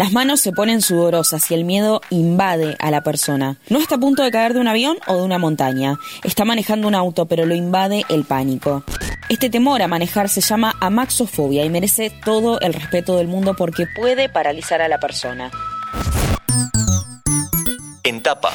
Las manos se ponen sudorosas y el miedo invade a la persona. No está a punto de caer de un avión o de una montaña. Está manejando un auto, pero lo invade el pánico. Este temor a manejar se llama amaxofobia y merece todo el respeto del mundo porque puede paralizar a la persona. En tapa.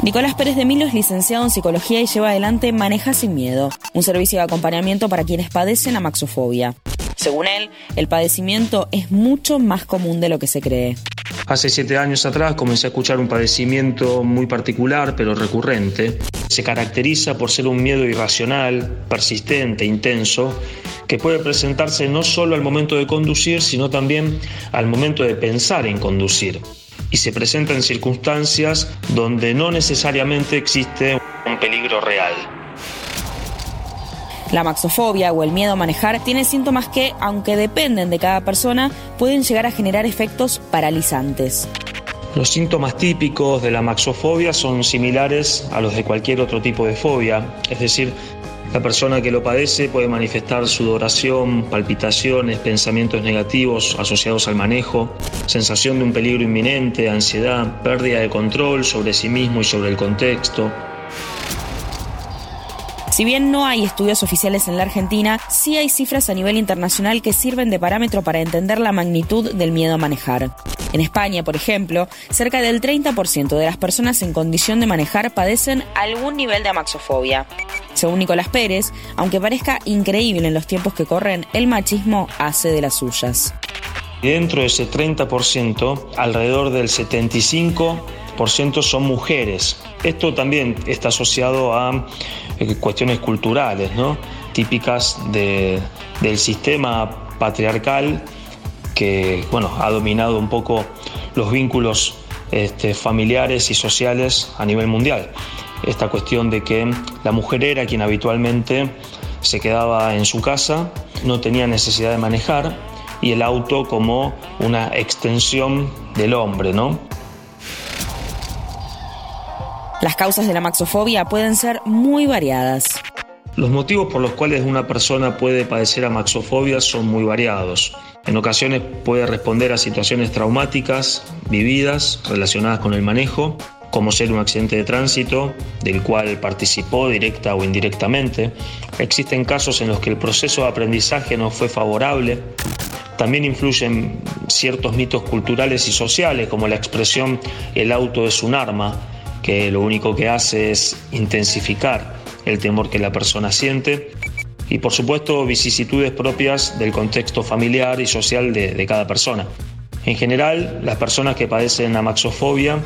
Nicolás Pérez de Milo es licenciado en psicología y lleva adelante Maneja sin miedo, un servicio de acompañamiento para quienes padecen amaxofobia. Según él, el padecimiento es mucho más común de lo que se cree. Hace siete años atrás comencé a escuchar un padecimiento muy particular pero recurrente. Se caracteriza por ser un miedo irracional, persistente, intenso, que puede presentarse no solo al momento de conducir, sino también al momento de pensar en conducir. Y se presenta en circunstancias donde no necesariamente existe un peligro real. La maxofobia o el miedo a manejar tiene síntomas que, aunque dependen de cada persona, pueden llegar a generar efectos paralizantes. Los síntomas típicos de la maxofobia son similares a los de cualquier otro tipo de fobia, es decir, la persona que lo padece puede manifestar sudoración, palpitaciones, pensamientos negativos asociados al manejo, sensación de un peligro inminente, ansiedad, pérdida de control sobre sí mismo y sobre el contexto, si bien no hay estudios oficiales en la Argentina, sí hay cifras a nivel internacional que sirven de parámetro para entender la magnitud del miedo a manejar. En España, por ejemplo, cerca del 30% de las personas en condición de manejar padecen algún nivel de amaxofobia. Según Nicolás Pérez, aunque parezca increíble en los tiempos que corren, el machismo hace de las suyas. Dentro de ese 30%, alrededor del 75% son mujeres. Esto también está asociado a eh, cuestiones culturales, típicas del sistema patriarcal que bueno, ha dominado un poco los vínculos este, familiares y sociales a nivel mundial. Esta cuestión de que la mujer era quien habitualmente se quedaba en su casa, no tenía necesidad de manejar y el auto como una extensión del hombre, ¿no? Las causas de la maxofobia pueden ser muy variadas. Los motivos por los cuales una persona puede padecer amaxofobia son muy variados. En ocasiones puede responder a situaciones traumáticas vividas relacionadas con el manejo, como ser un accidente de tránsito del cual participó directa o indirectamente. Existen casos en los que el proceso de aprendizaje no fue favorable. También influyen ciertos mitos culturales y sociales, como la expresión el auto es un arma, que lo único que hace es intensificar el temor que la persona siente y por supuesto vicisitudes propias del contexto familiar y social de, cada persona. En general, las personas que padecen amaxofobia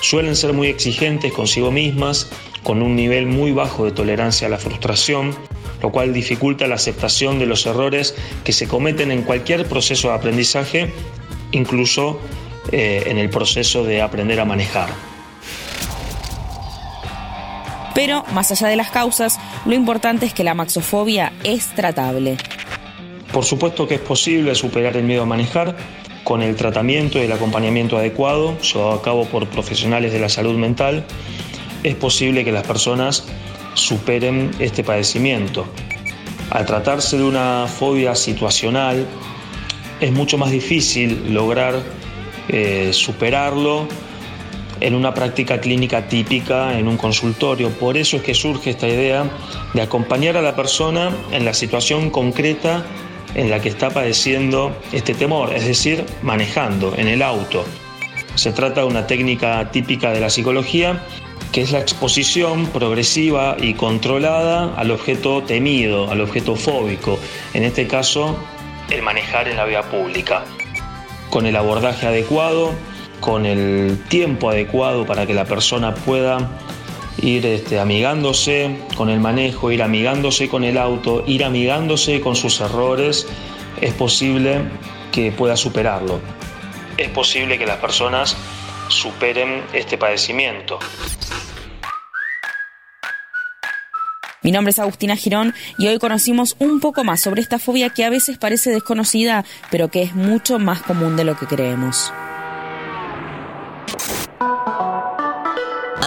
suelen ser muy exigentes consigo mismas, con un nivel muy bajo de tolerancia a la frustración, lo cual dificulta la aceptación de los errores que se cometen en cualquier proceso de aprendizaje, incluso eh, en el proceso de aprender a manejar. Pero, más allá de las causas, lo importante es que la maxofobia es tratable. Por supuesto que es posible superar el miedo a manejar con el tratamiento y el acompañamiento adecuado llevado a cabo por profesionales de la salud mental. Es posible que las personas superen este padecimiento. Al tratarse de una fobia situacional, es mucho más difícil lograr eh, superarlo en una práctica clínica típica en un consultorio. Por eso es que surge esta idea de acompañar a la persona en la situación concreta en la que está padeciendo este temor, es decir, manejando en el auto. Se trata de una técnica típica de la psicología que es la exposición progresiva y controlada al objeto temido, al objeto fóbico, en este caso el manejar en la vía pública. Con el abordaje adecuado, con el tiempo adecuado para que la persona pueda ir este, amigándose con el manejo, ir amigándose con el auto, ir amigándose con sus errores, es posible que pueda superarlo. Es posible que las personas superen este padecimiento. Mi nombre es Agustina Girón y hoy conocimos un poco más sobre esta fobia que a veces parece desconocida, pero que es mucho más común de lo que creemos.